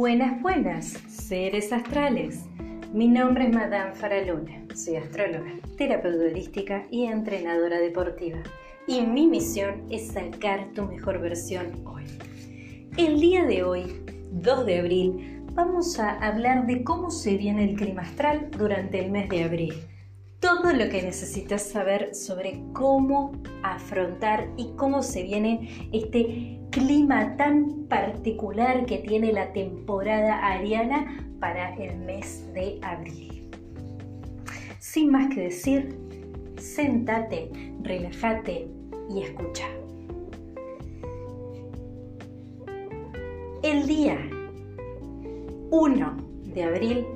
Buenas, buenas, seres astrales. Mi nombre es Madame Faraluna, soy astróloga, terapeuta y entrenadora deportiva. Y mi misión es sacar tu mejor versión hoy. El día de hoy, 2 de abril, vamos a hablar de cómo se viene el clima astral durante el mes de abril. Todo lo que necesitas saber sobre cómo afrontar y cómo se viene este clima tan particular que tiene la temporada ariana para el mes de abril. Sin más que decir, sentate, relájate y escucha. El día 1 de abril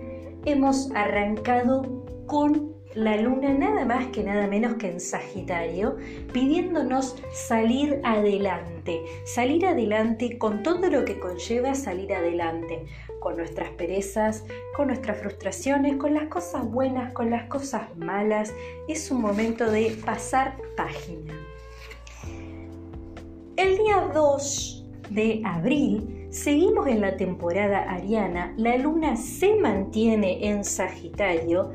hemos arrancado con la luna nada más que nada menos que en Sagitario, pidiéndonos salir adelante, salir adelante con todo lo que conlleva salir adelante, con nuestras perezas, con nuestras frustraciones, con las cosas buenas, con las cosas malas. Es un momento de pasar página. El día 2 de abril seguimos en la temporada ariana, la luna se mantiene en Sagitario,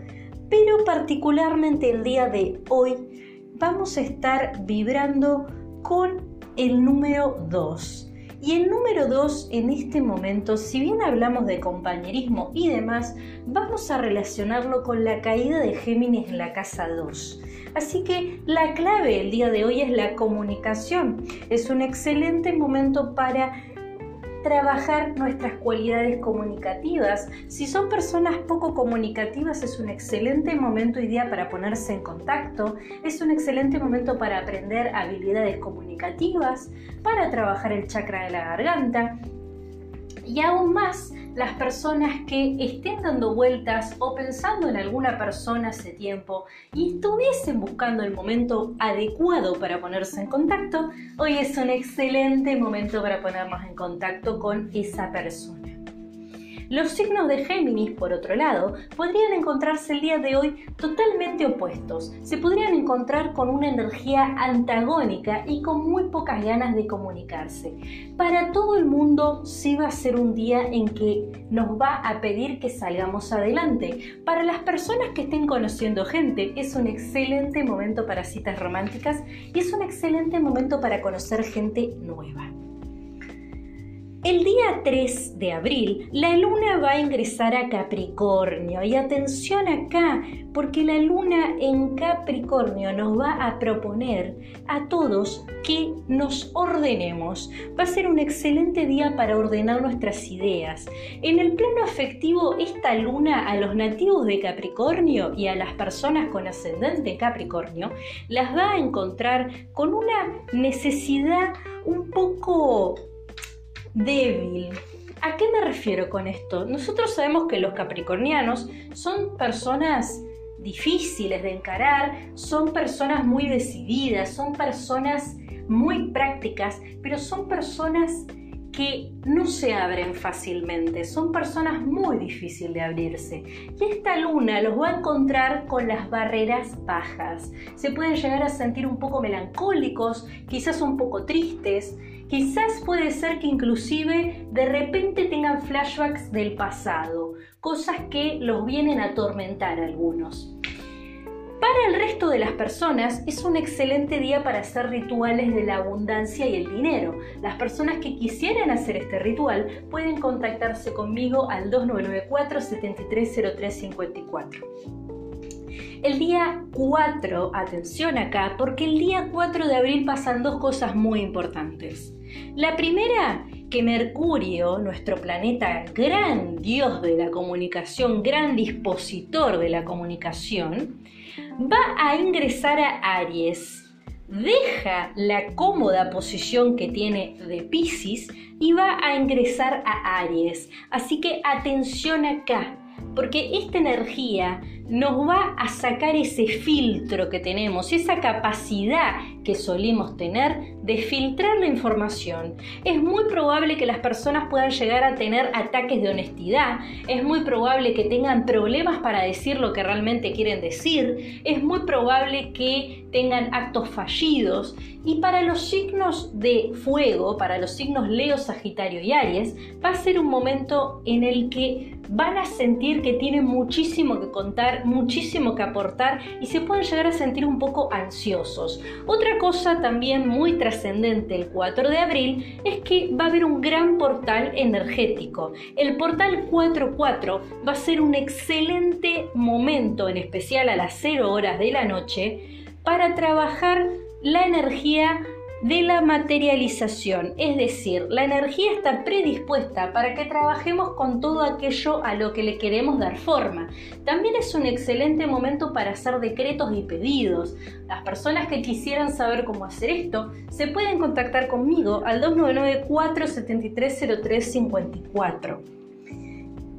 pero particularmente el día de hoy vamos a estar vibrando con el número 2. Y el número 2 en este momento, si bien hablamos de compañerismo y demás, vamos a relacionarlo con la caída de Géminis en la casa 2. Así que la clave el día de hoy es la comunicación. Es un excelente momento para trabajar nuestras cualidades comunicativas. Si son personas poco comunicativas es un excelente momento y día para ponerse en contacto, es un excelente momento para aprender habilidades comunicativas, para trabajar el chakra de la garganta y aún más las personas que estén dando vueltas o pensando en alguna persona hace tiempo y estuviesen buscando el momento adecuado para ponerse en contacto, hoy es un excelente momento para ponernos en contacto con esa persona. Los signos de Géminis, por otro lado, podrían encontrarse el día de hoy totalmente opuestos. Se podrían encontrar con una energía antagónica y con muy pocas ganas de comunicarse. Para todo el mundo sí va a ser un día en que nos va a pedir que salgamos adelante. Para las personas que estén conociendo gente, es un excelente momento para citas románticas y es un excelente momento para conocer gente nueva. El día 3 de abril, la luna va a ingresar a Capricornio y atención acá, porque la luna en Capricornio nos va a proponer a todos que nos ordenemos. Va a ser un excelente día para ordenar nuestras ideas. En el plano afectivo, esta luna a los nativos de Capricornio y a las personas con ascendente Capricornio las va a encontrar con una necesidad un poco débil. ¿A qué me refiero con esto? Nosotros sabemos que los capricornianos son personas difíciles de encarar, son personas muy decididas, son personas muy prácticas, pero son personas que no se abren fácilmente, son personas muy difíciles de abrirse. Y esta luna los va a encontrar con las barreras bajas. Se pueden llegar a sentir un poco melancólicos, quizás un poco tristes, Quizás puede ser que inclusive de repente tengan flashbacks del pasado, cosas que los vienen a atormentar a algunos. Para el resto de las personas es un excelente día para hacer rituales de la abundancia y el dinero. Las personas que quisieran hacer este ritual pueden contactarse conmigo al 2994 730354. El día 4, atención acá, porque el día 4 de abril pasan dos cosas muy importantes. La primera, que Mercurio, nuestro planeta gran dios de la comunicación, gran dispositor de la comunicación, va a ingresar a Aries. Deja la cómoda posición que tiene de Pisces y va a ingresar a Aries. Así que atención acá, porque esta energía nos va a sacar ese filtro que tenemos, esa capacidad que solimos tener de filtrar la información. Es muy probable que las personas puedan llegar a tener ataques de honestidad, es muy probable que tengan problemas para decir lo que realmente quieren decir, es muy probable que tengan actos fallidos y para los signos de fuego, para los signos Leo, Sagitario y Aries, va a ser un momento en el que van a sentir que tienen muchísimo que contar, muchísimo que aportar y se pueden llegar a sentir un poco ansiosos. Otra cosa también muy trascendente el 4 de abril es que va a haber un gran portal energético. El portal 44 va a ser un excelente momento, en especial a las 0 horas de la noche, para trabajar la energía de la materialización, es decir, la energía está predispuesta para que trabajemos con todo aquello a lo que le queremos dar forma. También es un excelente momento para hacer decretos y pedidos. Las personas que quisieran saber cómo hacer esto se pueden contactar conmigo al 299-473-0354.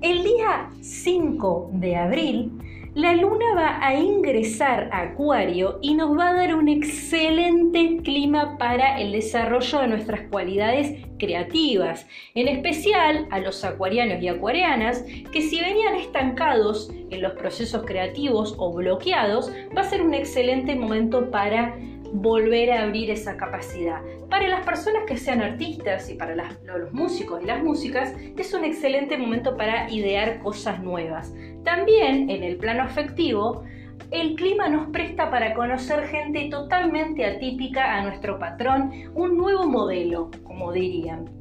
El día 5 de abril la luna va a ingresar a Acuario y nos va a dar un excelente clima para el desarrollo de nuestras cualidades creativas, en especial a los acuarianos y acuarianas que si venían estancados en los procesos creativos o bloqueados, va a ser un excelente momento para volver a abrir esa capacidad. Para las personas que sean artistas y para los músicos y las músicas, es un excelente momento para idear cosas nuevas. También en el plano afectivo, el clima nos presta para conocer gente totalmente atípica a nuestro patrón, un nuevo modelo, como dirían.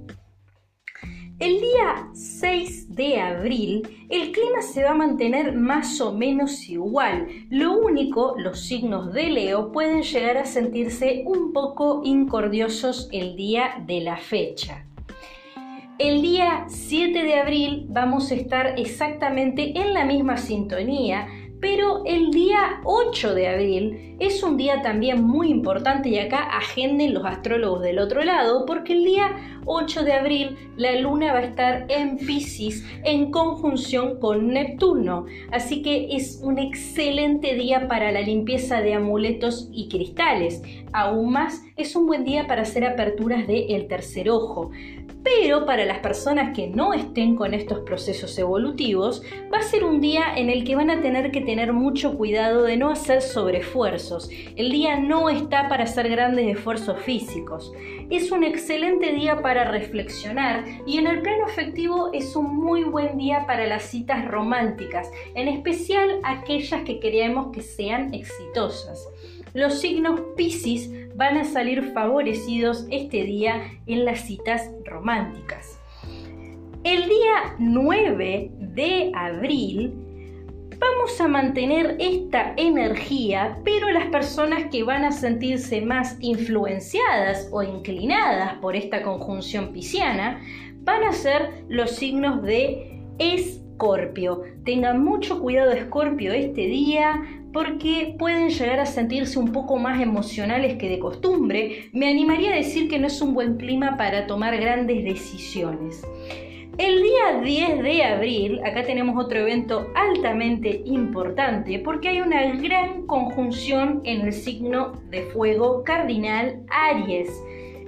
El día 6 de abril el clima se va a mantener más o menos igual. Lo único, los signos de Leo pueden llegar a sentirse un poco incordiosos el día de la fecha. El día 7 de abril vamos a estar exactamente en la misma sintonía, pero el día 8 de abril es un día también muy importante y acá agenden los astrólogos del otro lado porque el día 8 de abril la luna va a estar en Pisces en conjunción con Neptuno. Así que es un excelente día para la limpieza de amuletos y cristales. Aún más es un buen día para hacer aperturas del el tercer ojo. Pero para las personas que no estén con estos procesos evolutivos, va a ser un día en el que van a tener que tener mucho cuidado de no hacer sobreesfuerzos. El día no está para hacer grandes esfuerzos físicos. Es un excelente día para reflexionar y en el plano afectivo es un muy buen día para las citas románticas, en especial aquellas que queremos que sean exitosas. Los signos Pisces van a salir favorecidos este día en las citas románticas. El día 9 de abril vamos a mantener esta energía, pero las personas que van a sentirse más influenciadas o inclinadas por esta conjunción pisciana van a ser los signos de Escorpio. Tengan mucho cuidado Escorpio este día, porque pueden llegar a sentirse un poco más emocionales que de costumbre, me animaría a decir que no es un buen clima para tomar grandes decisiones. El día 10 de abril, acá tenemos otro evento altamente importante porque hay una gran conjunción en el signo de fuego cardinal Aries.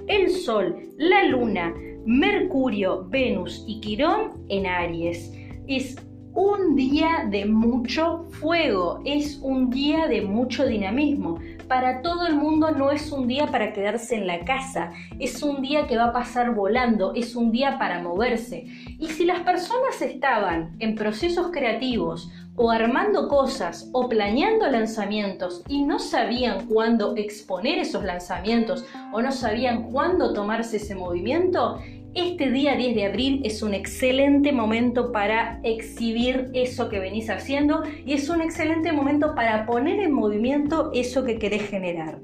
El Sol, la Luna, Mercurio, Venus y Quirón en Aries. Es un día de mucho fuego, es un día de mucho dinamismo. Para todo el mundo no es un día para quedarse en la casa, es un día que va a pasar volando, es un día para moverse. Y si las personas estaban en procesos creativos o armando cosas o planeando lanzamientos y no sabían cuándo exponer esos lanzamientos o no sabían cuándo tomarse ese movimiento, este día 10 de abril es un excelente momento para exhibir eso que venís haciendo y es un excelente momento para poner en movimiento eso que querés generar.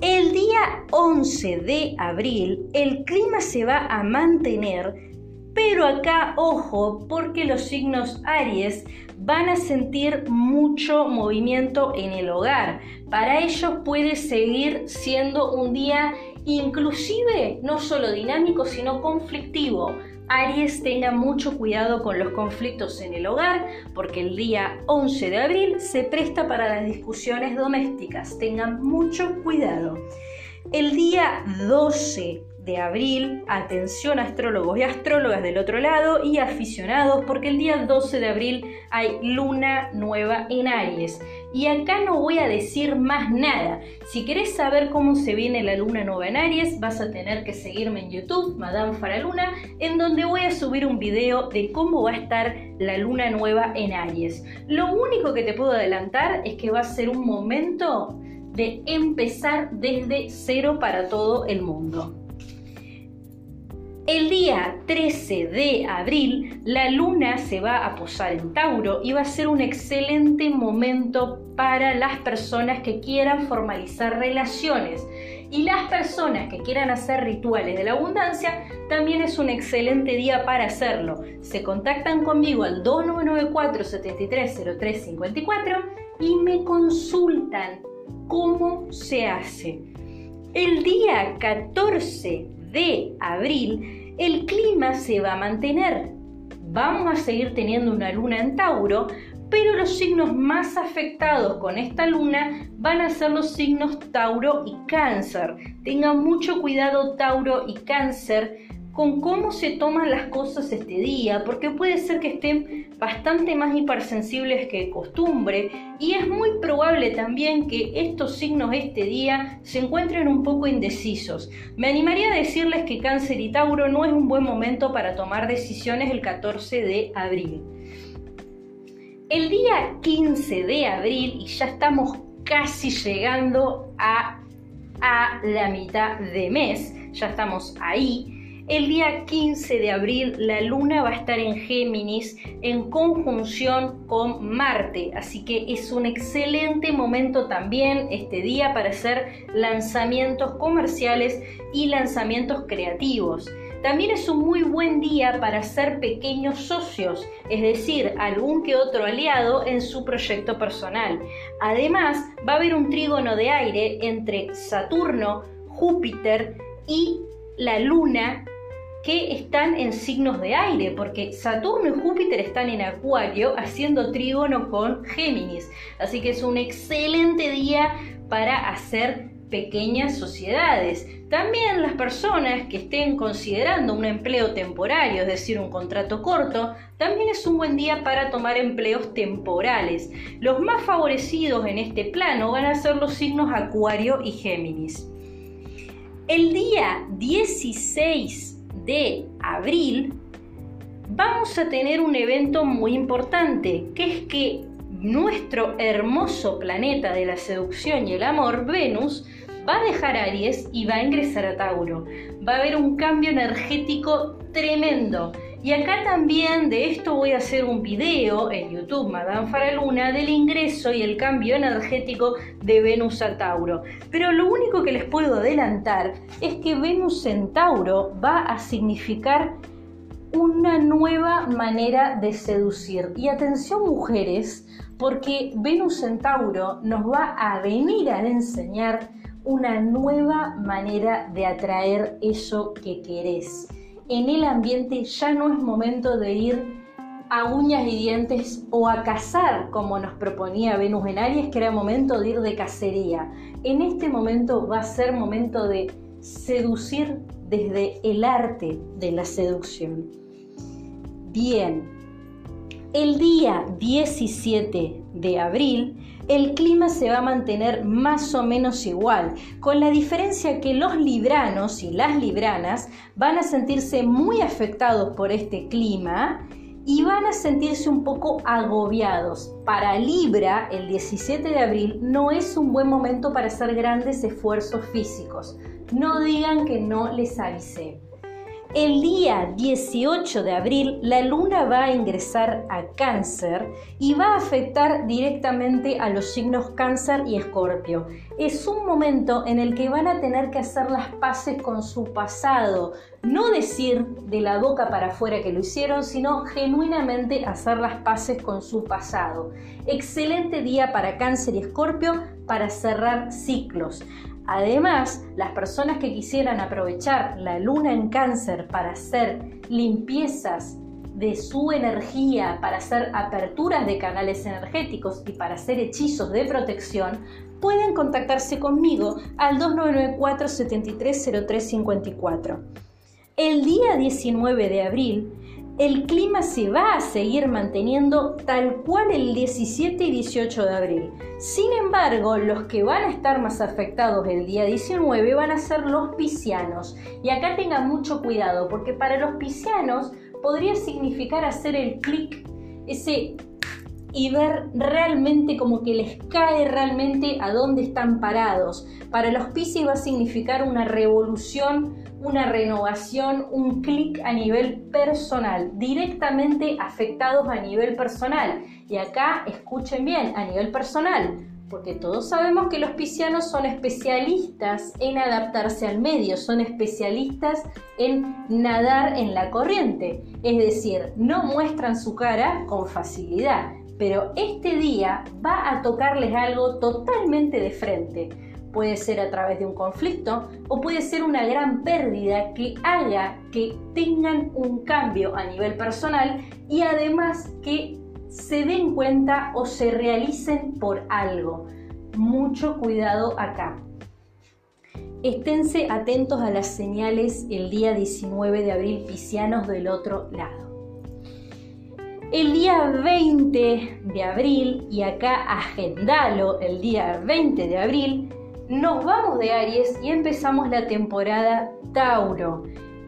El día 11 de abril el clima se va a mantener, pero acá ojo porque los signos Aries van a sentir mucho movimiento en el hogar. Para ellos puede seguir siendo un día inclusive no solo dinámico, sino conflictivo. Aries tenga mucho cuidado con los conflictos en el hogar porque el día 11 de abril se presta para las discusiones domésticas. Tengan mucho cuidado. El día 12 de abril, atención astrólogos y astrólogas del otro lado y aficionados, porque el día 12 de abril hay luna nueva en Aries. Y acá no voy a decir más nada. Si querés saber cómo se viene la luna nueva en Aries, vas a tener que seguirme en YouTube, Madame Faraluna, en donde voy a subir un video de cómo va a estar la luna nueva en Aries. Lo único que te puedo adelantar es que va a ser un momento de empezar desde cero para todo el mundo. El día 13 de abril, la luna se va a posar en Tauro y va a ser un excelente momento para las personas que quieran formalizar relaciones. Y las personas que quieran hacer rituales de la abundancia, también es un excelente día para hacerlo. Se contactan conmigo al 2994 730354 y me consultan cómo se hace. El día 14 de abril, el clima se va a mantener. Vamos a seguir teniendo una luna en Tauro, pero los signos más afectados con esta luna van a ser los signos Tauro y Cáncer. Tengan mucho cuidado Tauro y Cáncer con cómo se toman las cosas este día, porque puede ser que estén bastante más hipersensibles que costumbre y es muy probable también que estos signos este día se encuentren un poco indecisos. Me animaría a decirles que Cáncer y Tauro no es un buen momento para tomar decisiones el 14 de abril. El día 15 de abril, y ya estamos casi llegando a, a la mitad de mes, ya estamos ahí, el día 15 de abril la luna va a estar en Géminis en conjunción con Marte, así que es un excelente momento también este día para hacer lanzamientos comerciales y lanzamientos creativos. También es un muy buen día para hacer pequeños socios, es decir, algún que otro aliado en su proyecto personal. Además, va a haber un trígono de aire entre Saturno, Júpiter y la Luna que están en signos de aire, porque Saturno y Júpiter están en Acuario haciendo trígono con Géminis. Así que es un excelente día para hacer pequeñas sociedades. También las personas que estén considerando un empleo temporario, es decir, un contrato corto, también es un buen día para tomar empleos temporales. Los más favorecidos en este plano van a ser los signos Acuario y Géminis. El día 16 de abril, vamos a tener un evento muy importante, que es que nuestro hermoso planeta de la seducción y el amor, Venus, va a dejar Aries y va a ingresar a Tauro. Va a haber un cambio energético tremendo. Y acá también de esto voy a hacer un video en YouTube, Madame Faraluna, del ingreso y el cambio energético de Venus a Tauro. Pero lo único que les puedo adelantar es que Venus en Tauro va a significar una nueva manera de seducir. Y atención mujeres, porque Venus en Tauro nos va a venir a enseñar una nueva manera de atraer eso que querés en el ambiente ya no es momento de ir a uñas y dientes o a cazar como nos proponía Venus en Aries, que era momento de ir de cacería. En este momento va a ser momento de seducir desde el arte de la seducción. Bien, el día 17 de abril el clima se va a mantener más o menos igual, con la diferencia que los libranos y las libranas van a sentirse muy afectados por este clima y van a sentirse un poco agobiados. Para Libra, el 17 de abril no es un buen momento para hacer grandes esfuerzos físicos. No digan que no les avisé. El día 18 de abril la luna va a ingresar a cáncer y va a afectar directamente a los signos cáncer y escorpio. Es un momento en el que van a tener que hacer las paces con su pasado, no decir de la boca para afuera que lo hicieron, sino genuinamente hacer las paces con su pasado. Excelente día para cáncer y escorpio para cerrar ciclos. Además, las personas que quisieran aprovechar la luna en cáncer para hacer limpiezas de su energía, para hacer aperturas de canales energéticos y para hacer hechizos de protección, pueden contactarse conmigo al 2994 730354. El día 19 de abril el clima se va a seguir manteniendo tal cual el 17 y 18 de abril. Sin embargo, los que van a estar más afectados el día 19 van a ser los piscianos. Y acá tengan mucho cuidado, porque para los piscianos podría significar hacer el clic, ese y ver realmente como que les cae realmente a dónde están parados. Para los Pisces va a significar una revolución una renovación, un clic a nivel personal, directamente afectados a nivel personal. Y acá escuchen bien, a nivel personal, porque todos sabemos que los piscianos son especialistas en adaptarse al medio, son especialistas en nadar en la corriente, es decir, no muestran su cara con facilidad, pero este día va a tocarles algo totalmente de frente puede ser a través de un conflicto o puede ser una gran pérdida que haga que tengan un cambio a nivel personal y además que se den cuenta o se realicen por algo. Mucho cuidado acá. Esténse atentos a las señales el día 19 de abril piscianos del otro lado. El día 20 de abril, y acá agendalo el día 20 de abril, nos vamos de Aries y empezamos la temporada Tauro.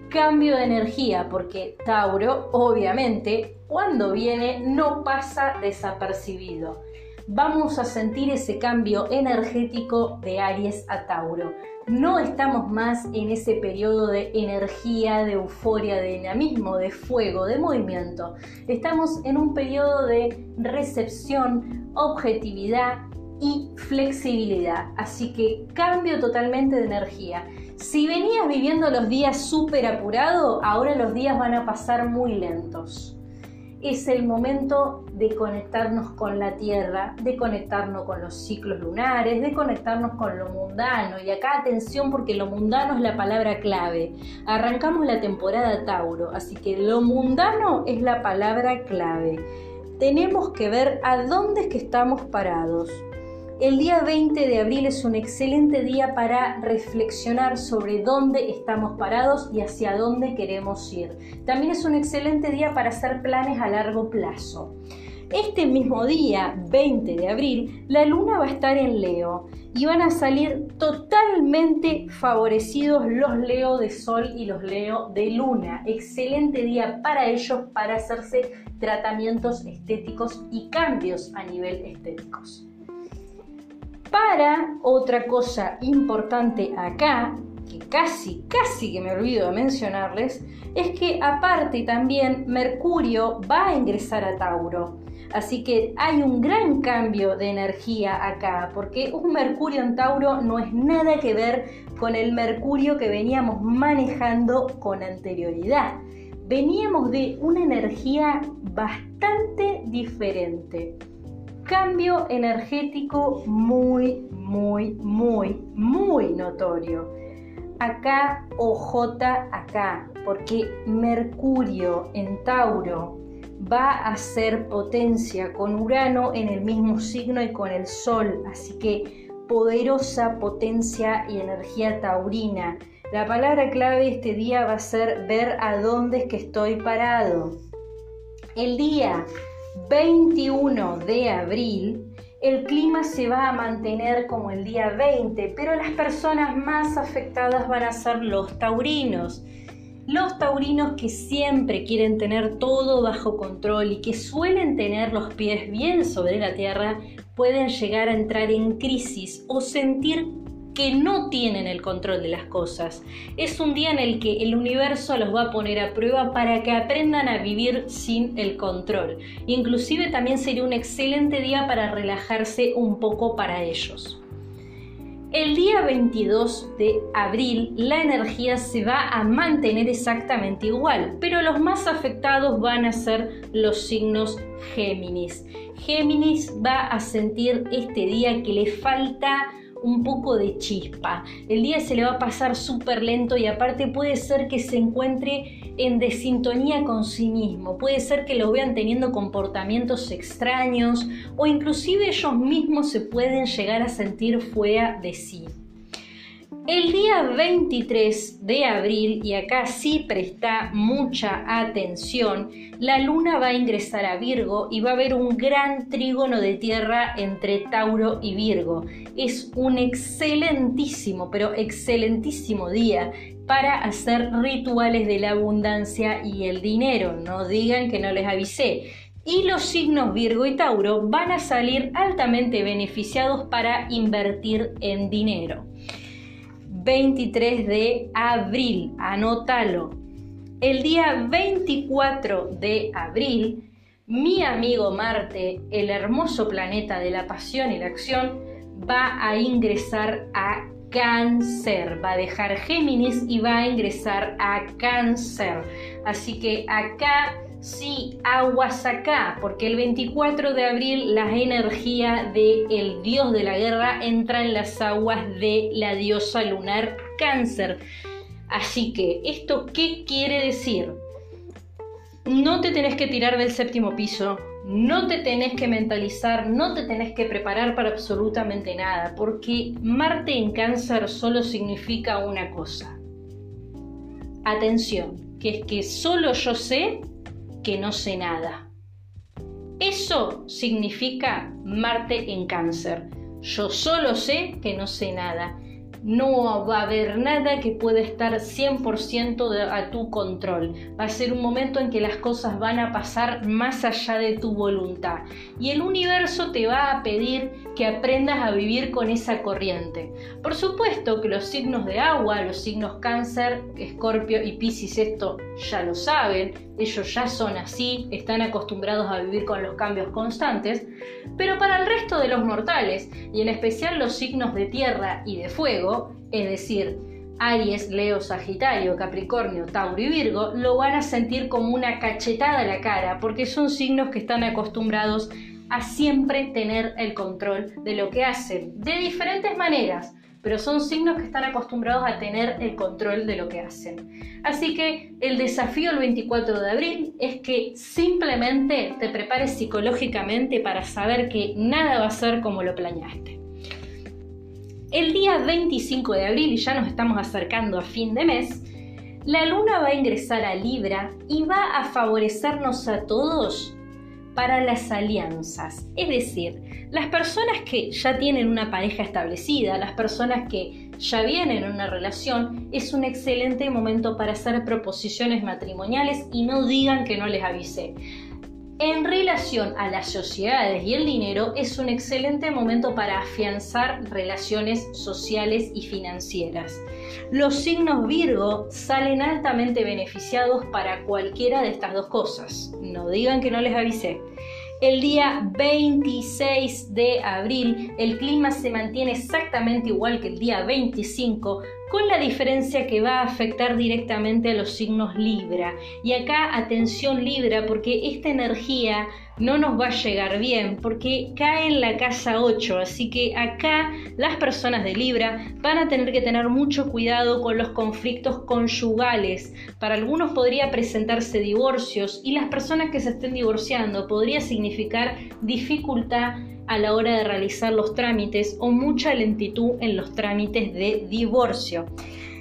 Cambio de energía, porque Tauro, obviamente, cuando viene no pasa desapercibido. Vamos a sentir ese cambio energético de Aries a Tauro. No estamos más en ese periodo de energía, de euforia, de dinamismo, de fuego, de movimiento. Estamos en un periodo de recepción, objetividad, y flexibilidad. Así que cambio totalmente de energía. Si venías viviendo los días súper apurado, ahora los días van a pasar muy lentos. Es el momento de conectarnos con la Tierra, de conectarnos con los ciclos lunares, de conectarnos con lo mundano. Y acá atención porque lo mundano es la palabra clave. Arrancamos la temporada Tauro, así que lo mundano es la palabra clave. Tenemos que ver a dónde es que estamos parados el día 20 de abril es un excelente día para reflexionar sobre dónde estamos parados y hacia dónde queremos ir. También es un excelente día para hacer planes a largo plazo. Este mismo día, 20 de abril, la luna va a estar en Leo y van a salir totalmente favorecidos los Leo de Sol y los Leo de Luna. Excelente día para ellos para hacerse tratamientos estéticos y cambios a nivel estéticos. Para otra cosa importante acá, que casi, casi que me olvido de mencionarles, es que aparte también Mercurio va a ingresar a Tauro. Así que hay un gran cambio de energía acá, porque un Mercurio en Tauro no es nada que ver con el Mercurio que veníamos manejando con anterioridad. Veníamos de una energía bastante diferente cambio energético muy, muy, muy, muy notorio. Acá OJ acá, porque Mercurio en Tauro va a ser potencia con Urano en el mismo signo y con el Sol, así que poderosa potencia y energía taurina. La palabra clave este día va a ser ver a dónde es que estoy parado. El día 21 de abril, el clima se va a mantener como el día 20, pero las personas más afectadas van a ser los taurinos. Los taurinos que siempre quieren tener todo bajo control y que suelen tener los pies bien sobre la tierra pueden llegar a entrar en crisis o sentir que no tienen el control de las cosas. Es un día en el que el universo los va a poner a prueba para que aprendan a vivir sin el control. Inclusive también sería un excelente día para relajarse un poco para ellos. El día 22 de abril la energía se va a mantener exactamente igual, pero los más afectados van a ser los signos Géminis. Géminis va a sentir este día que le falta un poco de chispa. El día se le va a pasar súper lento y aparte puede ser que se encuentre en desintonía con sí mismo. Puede ser que lo vean teniendo comportamientos extraños o inclusive ellos mismos se pueden llegar a sentir fuera de sí. El día 23 de abril, y acá sí presta mucha atención, la luna va a ingresar a Virgo y va a haber un gran trígono de tierra entre Tauro y Virgo. Es un excelentísimo, pero excelentísimo día para hacer rituales de la abundancia y el dinero. No digan que no les avisé y los signos Virgo y Tauro van a salir altamente beneficiados para invertir en dinero. 23 de abril, anótalo. El día 24 de abril, mi amigo Marte, el hermoso planeta de la pasión y la acción, va a ingresar a cáncer, va a dejar Géminis y va a ingresar a cáncer. Así que acá Sí, aguas acá, porque el 24 de abril la energía del dios de la guerra entra en las aguas de la diosa lunar cáncer. Así que, ¿esto qué quiere decir? No te tenés que tirar del séptimo piso, no te tenés que mentalizar, no te tenés que preparar para absolutamente nada, porque Marte en cáncer solo significa una cosa. Atención, que es que solo yo sé que no sé nada. Eso significa Marte en cáncer. Yo solo sé que no sé nada no va a haber nada que pueda estar 100% a tu control. Va a ser un momento en que las cosas van a pasar más allá de tu voluntad. Y el universo te va a pedir que aprendas a vivir con esa corriente. Por supuesto que los signos de agua, los signos cáncer, escorpio y piscis, esto ya lo saben. Ellos ya son así, están acostumbrados a vivir con los cambios constantes. Pero para el resto de los mortales, y en especial los signos de tierra y de fuego, es decir, Aries, Leo, Sagitario, Capricornio, Tauro y Virgo, lo van a sentir como una cachetada a la cara, porque son signos que están acostumbrados a siempre tener el control de lo que hacen, de diferentes maneras, pero son signos que están acostumbrados a tener el control de lo que hacen. Así que el desafío el 24 de abril es que simplemente te prepares psicológicamente para saber que nada va a ser como lo planeaste. El día 25 de abril, y ya nos estamos acercando a fin de mes, la luna va a ingresar a Libra y va a favorecernos a todos para las alianzas. Es decir, las personas que ya tienen una pareja establecida, las personas que ya vienen en una relación, es un excelente momento para hacer proposiciones matrimoniales y no digan que no les avisé. En relación a las sociedades y el dinero, es un excelente momento para afianzar relaciones sociales y financieras. Los signos Virgo salen altamente beneficiados para cualquiera de estas dos cosas. No digan que no les avisé. El día 26 de abril el clima se mantiene exactamente igual que el día 25, con la diferencia que va a afectar directamente a los signos Libra. Y acá atención Libra porque esta energía no nos va a llegar bien porque cae en la casa 8, así que acá las personas de Libra van a tener que tener mucho cuidado con los conflictos conyugales. Para algunos podría presentarse divorcios y las personas que se estén divorciando podría significar dificultad a la hora de realizar los trámites o mucha lentitud en los trámites de divorcio.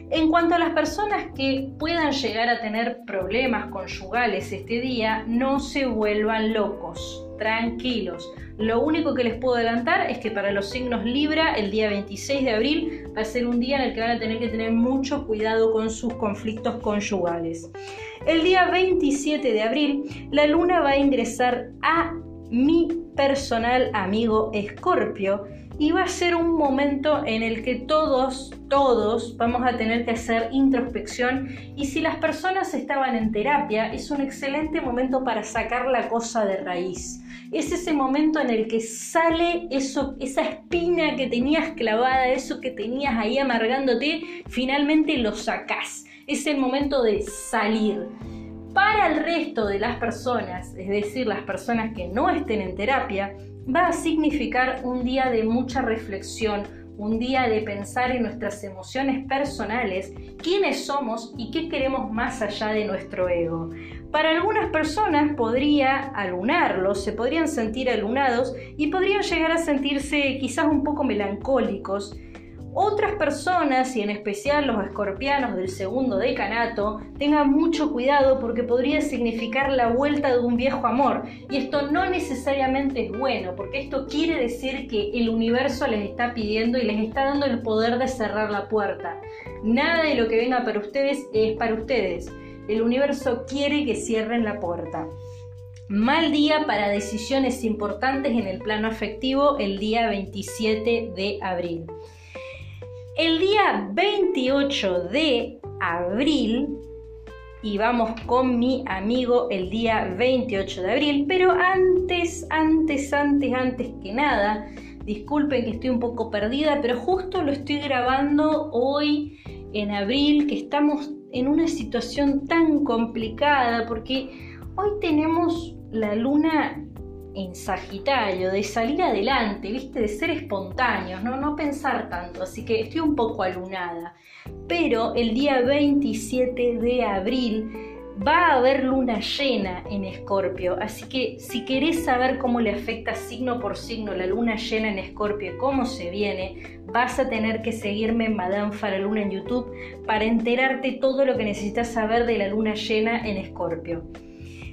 En cuanto a las personas que puedan llegar a tener problemas conyugales este día, no se vuelvan locos, tranquilos. Lo único que les puedo adelantar es que para los signos Libra, el día 26 de abril va a ser un día en el que van a tener que tener mucho cuidado con sus conflictos conyugales. El día 27 de abril, la luna va a ingresar a mi personal amigo Escorpio y va a ser un momento en el que todos, todos vamos a tener que hacer introspección y si las personas estaban en terapia es un excelente momento para sacar la cosa de raíz. Es ese momento en el que sale eso, esa espina que tenías clavada, eso que tenías ahí amargándote, finalmente lo sacás. Es el momento de salir para el resto de las personas, es decir, las personas que no estén en terapia, va a significar un día de mucha reflexión, un día de pensar en nuestras emociones personales, quiénes somos y qué queremos más allá de nuestro ego. Para algunas personas podría alunarlos, se podrían sentir alunados y podrían llegar a sentirse quizás un poco melancólicos otras personas, y en especial los escorpianos del segundo decanato, tengan mucho cuidado porque podría significar la vuelta de un viejo amor. Y esto no necesariamente es bueno, porque esto quiere decir que el universo les está pidiendo y les está dando el poder de cerrar la puerta. Nada de lo que venga para ustedes es para ustedes. El universo quiere que cierren la puerta. Mal día para decisiones importantes en el plano afectivo el día 27 de abril. El día 28 de abril, y vamos con mi amigo el día 28 de abril, pero antes, antes, antes, antes que nada, disculpen que estoy un poco perdida, pero justo lo estoy grabando hoy en abril, que estamos en una situación tan complicada, porque hoy tenemos la luna en Sagitario, de salir adelante, ¿viste? De ser espontáneos, ¿no? no pensar tanto, así que estoy un poco alunada. Pero el día 27 de abril va a haber luna llena en Escorpio, así que si querés saber cómo le afecta signo por signo la luna llena en Escorpio y cómo se viene, vas a tener que seguirme en Madame Faraluna en YouTube para enterarte todo lo que necesitas saber de la luna llena en Escorpio.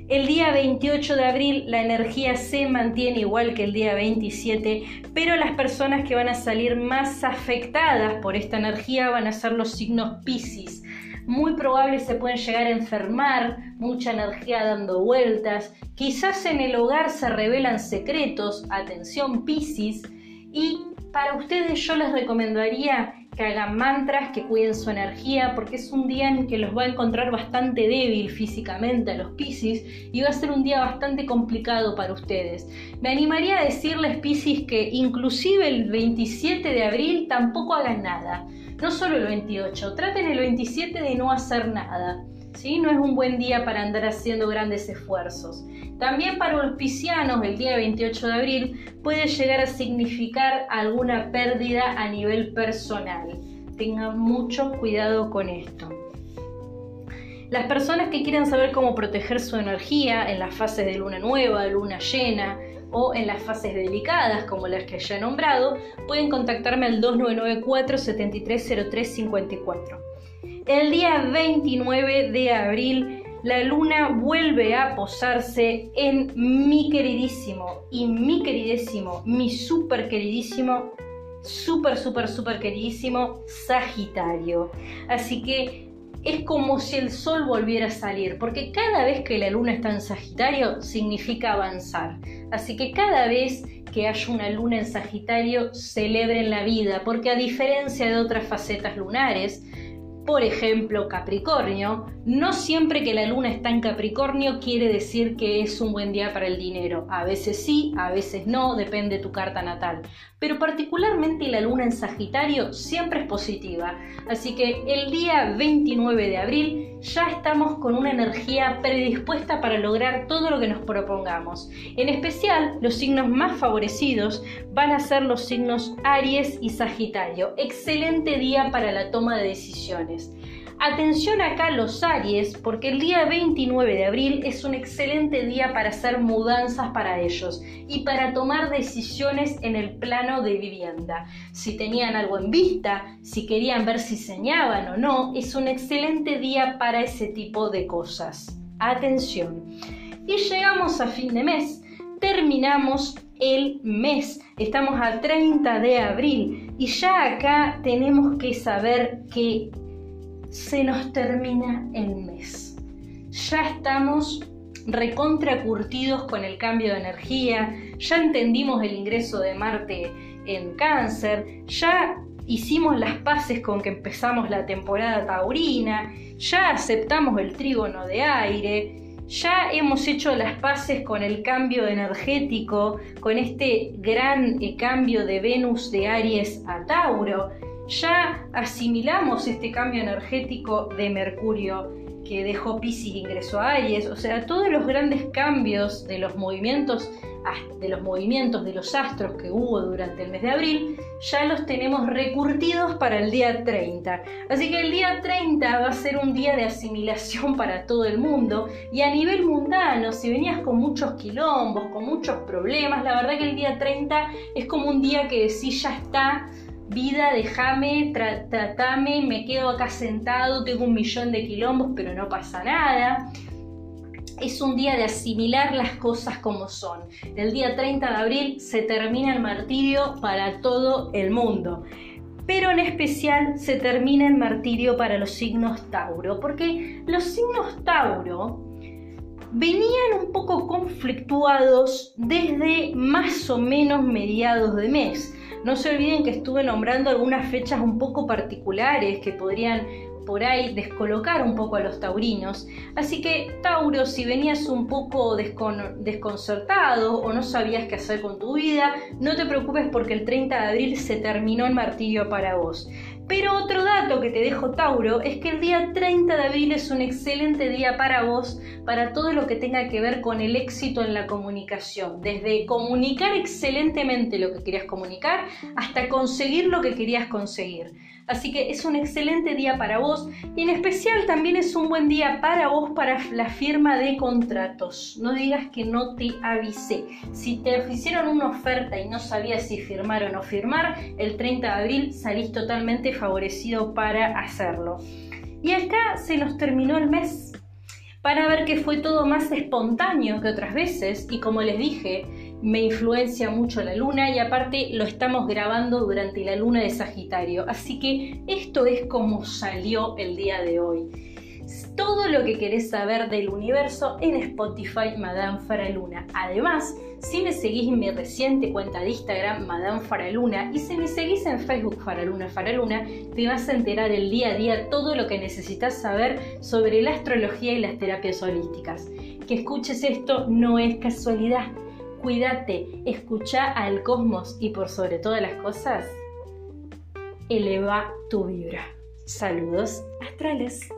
El día 28 de abril la energía se mantiene igual que el día 27, pero las personas que van a salir más afectadas por esta energía van a ser los signos Pisces. Muy probable se pueden llegar a enfermar, mucha energía dando vueltas, quizás en el hogar se revelan secretos, atención Pisces, y para ustedes yo les recomendaría que hagan mantras, que cuiden su energía, porque es un día en que los va a encontrar bastante débil físicamente a los Piscis y va a ser un día bastante complicado para ustedes. Me animaría a decirles Piscis que inclusive el 27 de abril tampoco hagan nada, no solo el 28, traten el 27 de no hacer nada. No es un buen día para andar haciendo grandes esfuerzos. También para los piscianos el día 28 de abril puede llegar a significar alguna pérdida a nivel personal. Tengan mucho cuidado con esto. Las personas que quieran saber cómo proteger su energía en las fases de luna nueva, luna llena o en las fases delicadas como las que ya he nombrado, pueden contactarme al 2994 730354. El día 29 de abril la luna vuelve a posarse en mi queridísimo y mi queridísimo, mi súper queridísimo, súper, súper, súper queridísimo Sagitario. Así que es como si el sol volviera a salir, porque cada vez que la luna está en Sagitario significa avanzar. Así que cada vez que haya una luna en Sagitario, celebren la vida, porque a diferencia de otras facetas lunares, por ejemplo, Capricornio, no siempre que la luna está en Capricornio quiere decir que es un buen día para el dinero. A veces sí, a veces no, depende de tu carta natal. Pero particularmente la luna en Sagitario siempre es positiva. Así que el día 29 de abril ya estamos con una energía predispuesta para lograr todo lo que nos propongamos. En especial, los signos más favorecidos van a ser los signos Aries y Sagitario. Excelente día para la toma de decisiones. Atención acá los Aries, porque el día 29 de abril es un excelente día para hacer mudanzas para ellos y para tomar decisiones en el plano de vivienda. Si tenían algo en vista, si querían ver si señaban o no, es un excelente día para ese tipo de cosas. Atención. Y llegamos a fin de mes. Terminamos el mes. Estamos al 30 de abril y ya acá tenemos que saber que se nos termina el mes. Ya estamos recontracurtidos con el cambio de energía, ya entendimos el ingreso de Marte en cáncer, ya hicimos las paces con que empezamos la temporada taurina, ya aceptamos el trígono de aire, ya hemos hecho las paces con el cambio energético, con este gran eh, cambio de Venus de Aries a Tauro, ya asimilamos este cambio energético de Mercurio que dejó Pisces ingresó a Aries, o sea, todos los grandes cambios de los movimientos de los movimientos de los astros que hubo durante el mes de abril, ya los tenemos recurtidos para el día 30. Así que el día 30 va a ser un día de asimilación para todo el mundo y a nivel mundano, si venías con muchos quilombos, con muchos problemas, la verdad que el día 30 es como un día que decís ya está, vida, déjame, tratame, me quedo acá sentado, tengo un millón de quilombos, pero no pasa nada es un día de asimilar las cosas como son. El día 30 de abril se termina el martirio para todo el mundo. Pero en especial se termina el martirio para los signos Tauro, porque los signos Tauro venían un poco conflictuados desde más o menos mediados de mes. No se olviden que estuve nombrando algunas fechas un poco particulares que podrían por ahí descolocar un poco a los taurinos. Así que Tauro, si venías un poco desconcertado o no sabías qué hacer con tu vida, no te preocupes porque el 30 de abril se terminó el martirio para vos. Pero otro dato que te dejo Tauro es que el día 30 de abril es un excelente día para vos, para todo lo que tenga que ver con el éxito en la comunicación, desde comunicar excelentemente lo que querías comunicar hasta conseguir lo que querías conseguir. Así que es un excelente día para vos y en especial también es un buen día para vos para la firma de contratos. No digas que no te avisé. Si te ofrecieron una oferta y no sabías si firmar o no firmar, el 30 de abril salís totalmente favorecido para hacerlo. Y acá se nos terminó el mes para ver que fue todo más espontáneo que otras veces y como les dije, me influencia mucho la luna y aparte lo estamos grabando durante la luna de Sagitario. Así que esto es como salió el día de hoy. Todo lo que querés saber del universo en Spotify Madame Faraluna. Además, si me seguís en mi reciente cuenta de Instagram Madame Faraluna y si me seguís en Facebook Faraluna Faraluna, te vas a enterar el día a día todo lo que necesitas saber sobre la astrología y las terapias holísticas. Que escuches esto no es casualidad cuídate, escucha al cosmos y por sobre todas las cosas, eleva tu vibra. Saludos astrales.